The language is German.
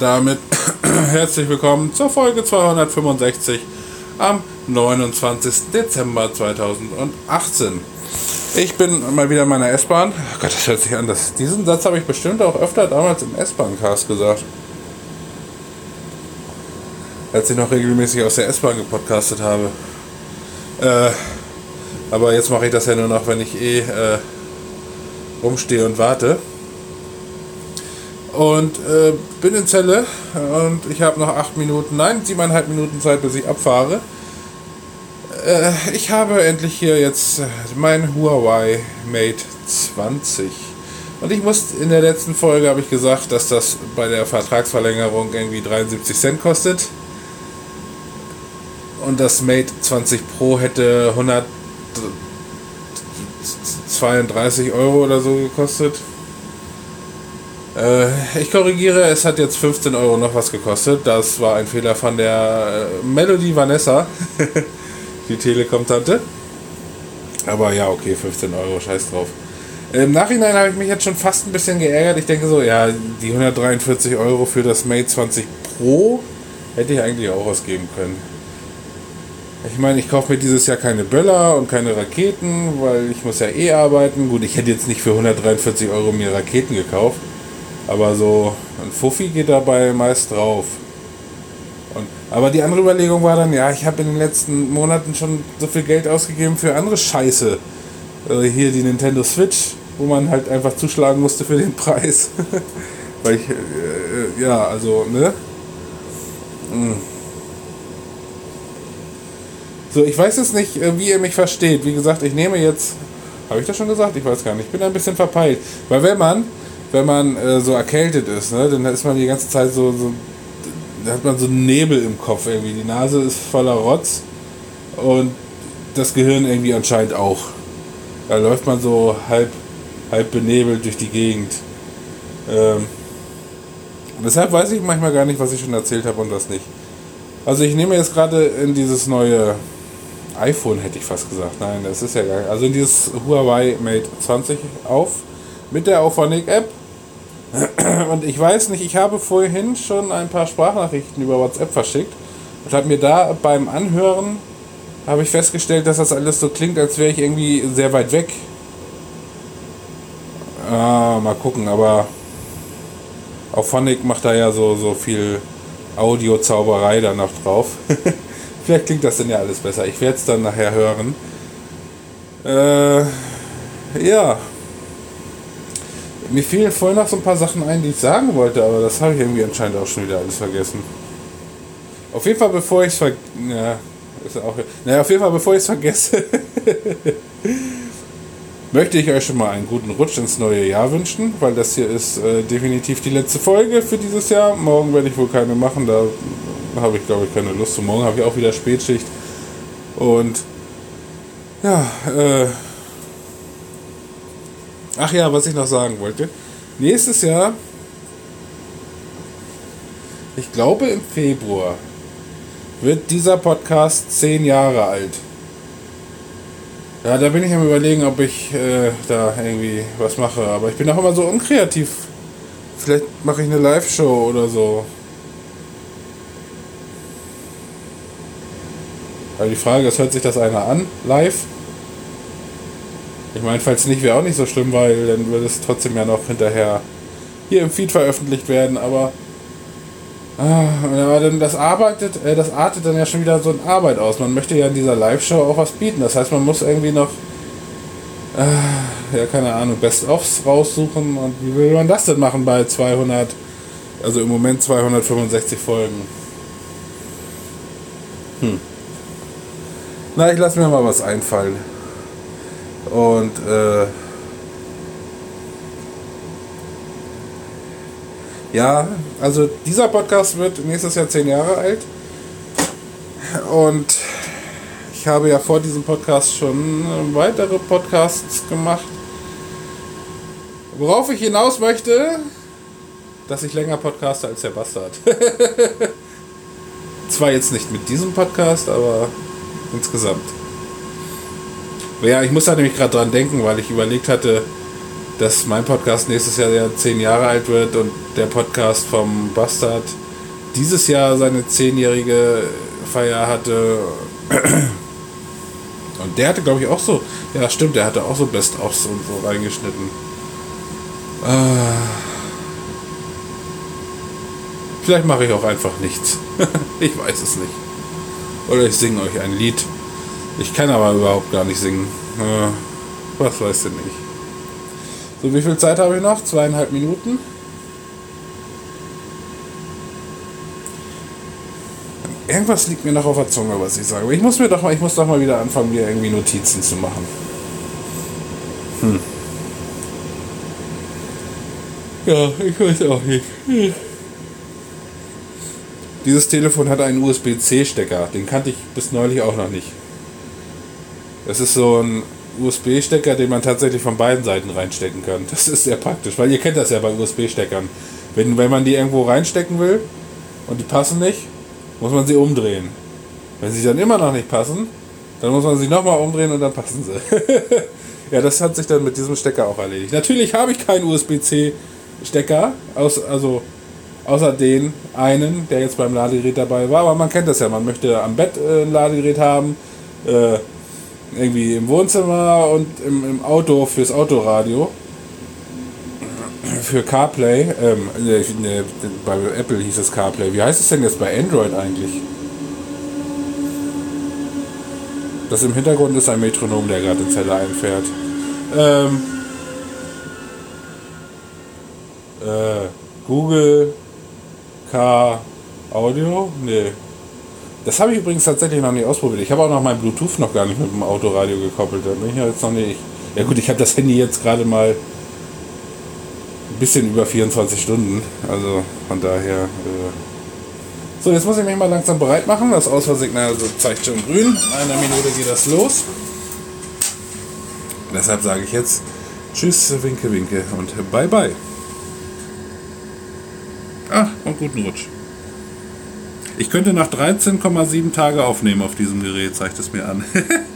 Damit herzlich willkommen zur Folge 265 am 29. Dezember 2018. Ich bin mal wieder in meiner S-Bahn. Oh Gott, das hört sich an. Das, diesen Satz habe ich bestimmt auch öfter damals im S-Bahn-Cast gesagt. Als ich noch regelmäßig aus der S-Bahn gepodcastet habe. Äh, aber jetzt mache ich das ja nur noch, wenn ich eh äh, rumstehe und warte. Und äh, bin in Zelle und ich habe noch acht Minuten, nein, siebeneinhalb Minuten Zeit, bis ich abfahre. Äh, ich habe endlich hier jetzt mein Huawei Mate 20. Und ich muss, in der letzten Folge habe ich gesagt, dass das bei der Vertragsverlängerung irgendwie 73 Cent kostet. Und das Mate 20 Pro hätte 132 Euro oder so gekostet. Äh, ich korrigiere, es hat jetzt 15 Euro noch was gekostet. Das war ein Fehler von der äh, Melody Vanessa, die Telekom-Tante. Aber ja, okay, 15 Euro, scheiß drauf. Im Nachhinein habe ich mich jetzt schon fast ein bisschen geärgert. Ich denke so, ja, die 143 Euro für das Mate 20 Pro hätte ich eigentlich auch ausgeben können. Ich meine, ich kaufe mir dieses Jahr keine Böller und keine Raketen, weil ich muss ja eh arbeiten. Gut, ich hätte jetzt nicht für 143 Euro mir Raketen gekauft. Aber so ein Fuffi geht dabei meist drauf. Und, aber die andere Überlegung war dann, ja, ich habe in den letzten Monaten schon so viel Geld ausgegeben für andere Scheiße. Also hier die Nintendo Switch, wo man halt einfach zuschlagen musste für den Preis. Weil ich, äh, ja, also, ne? Mm. So, ich weiß jetzt nicht, äh, wie ihr mich versteht. Wie gesagt, ich nehme jetzt, habe ich das schon gesagt? Ich weiß gar nicht. Ich bin ein bisschen verpeilt. Weil wenn man wenn man äh, so erkältet ist, ne, dann ist man die ganze Zeit so, so da hat man so Nebel im Kopf irgendwie. Die Nase ist voller Rotz und das Gehirn irgendwie anscheinend auch. Da läuft man so halb, halb benebelt durch die Gegend. Ähm, deshalb weiß ich manchmal gar nicht, was ich schon erzählt habe und was nicht. Also ich nehme jetzt gerade in dieses neue iPhone, hätte ich fast gesagt. Nein, das ist ja gar nicht. Also in dieses Huawei Mate 20 auf mit der Auphonic App und ich weiß nicht, ich habe vorhin schon ein paar Sprachnachrichten über WhatsApp verschickt und habe mir da beim Anhören habe ich festgestellt, dass das alles so klingt, als wäre ich irgendwie sehr weit weg. Ah, mal gucken, aber Auphonic macht da ja so, so viel Audio-Zauberei da noch drauf. Vielleicht klingt das dann ja alles besser. Ich werde es dann nachher hören. Äh, ja, mir fielen vorhin noch so ein paar Sachen ein, die ich sagen wollte, aber das habe ich irgendwie anscheinend auch schon wieder alles vergessen. Auf jeden Fall, bevor ich es ver ja, naja, auf jeden Fall, bevor ich es vergesse, möchte ich euch schon mal einen guten Rutsch ins neue Jahr wünschen, weil das hier ist äh, definitiv die letzte Folge für dieses Jahr. Morgen werde ich wohl keine machen, da habe ich glaube ich keine Lust zu. Morgen habe ich auch wieder Spätschicht. Und ja, äh, Ach ja, was ich noch sagen wollte. Nächstes Jahr, ich glaube im Februar, wird dieser Podcast zehn Jahre alt. Ja, da bin ich am überlegen, ob ich äh, da irgendwie was mache. Aber ich bin auch immer so unkreativ. Vielleicht mache ich eine Live-Show oder so. Aber die Frage ist, hört sich das einer an, live? Ich meine, falls nicht, wäre auch nicht so schlimm, weil dann würde es trotzdem ja noch hinterher hier im Feed veröffentlicht werden, aber. Ah, aber dann das arbeitet, äh, das artet dann ja schon wieder so eine Arbeit aus. Man möchte ja in dieser Live-Show auch was bieten. Das heißt, man muss irgendwie noch, äh, ja, keine Ahnung, Best-ofs raussuchen. Und wie will man das denn machen bei 200, also im Moment 265 Folgen? Hm. Na, ich lasse mir mal was einfallen. Und äh, ja, also dieser Podcast wird nächstes Jahr zehn Jahre alt. Und ich habe ja vor diesem Podcast schon weitere Podcasts gemacht. Worauf ich hinaus möchte, dass ich länger podcaste als der Bastard. Zwar jetzt nicht mit diesem Podcast, aber insgesamt. Ja, ich muss da nämlich gerade dran denken, weil ich überlegt hatte, dass mein Podcast nächstes Jahr ja zehn Jahre alt wird und der Podcast vom Bastard, dieses Jahr seine zehnjährige Feier hatte. Und der hatte, glaube ich, auch so. Ja, stimmt, der hatte auch so Best-ofs und so reingeschnitten. Äh, vielleicht mache ich auch einfach nichts. ich weiß es nicht. Oder ich singe euch ein Lied. Ich kann aber überhaupt gar nicht singen. Äh, was weiß ich nicht. So, wie viel Zeit habe ich noch? Zweieinhalb Minuten. Irgendwas liegt mir noch auf der Zunge, was ich sage. Ich muss mir doch mal, ich muss doch mal wieder anfangen, mir irgendwie Notizen zu machen. Hm. Ja, ich weiß auch nicht. Hm. Dieses Telefon hat einen USB-C-Stecker. Den kannte ich bis neulich auch noch nicht. Das ist so ein USB-Stecker, den man tatsächlich von beiden Seiten reinstecken kann. Das ist sehr praktisch, weil ihr kennt das ja bei USB-Steckern. Wenn, wenn man die irgendwo reinstecken will und die passen nicht, muss man sie umdrehen. Wenn sie dann immer noch nicht passen, dann muss man sie nochmal umdrehen und dann passen sie. ja, das hat sich dann mit diesem Stecker auch erledigt. Natürlich habe ich keinen USB-C-Stecker, aus, also außer den einen, der jetzt beim Ladegerät dabei war, aber man kennt das ja, man möchte am Bett äh, ein Ladegerät haben, äh, irgendwie im Wohnzimmer und im, im Auto fürs Autoradio für CarPlay, ähm, ne, ne, bei Apple hieß es CarPlay. Wie heißt es denn jetzt bei Android eigentlich? Das im Hintergrund ist ein Metronom, der gerade in Zelle einfährt. Ähm, äh, Google Car Audio? Nee. Das habe ich übrigens tatsächlich noch nicht ausprobiert. Ich habe auch noch mein Bluetooth noch gar nicht mit dem Autoradio gekoppelt. Da bin ich ja jetzt noch nicht. Ja gut, ich habe das Handy jetzt gerade mal bisschen über 24 Stunden. Also von daher. Äh so, jetzt muss ich mich mal langsam bereit machen. Das Ausfahrsignal also zeigt schon grün. In einer Minute geht das los. Deshalb sage ich jetzt Tschüss, Winke, Winke und Bye, Bye. Ach, und guten Rutsch. Ich könnte nach 13,7 Tage aufnehmen auf diesem Gerät, zeigt es mir an.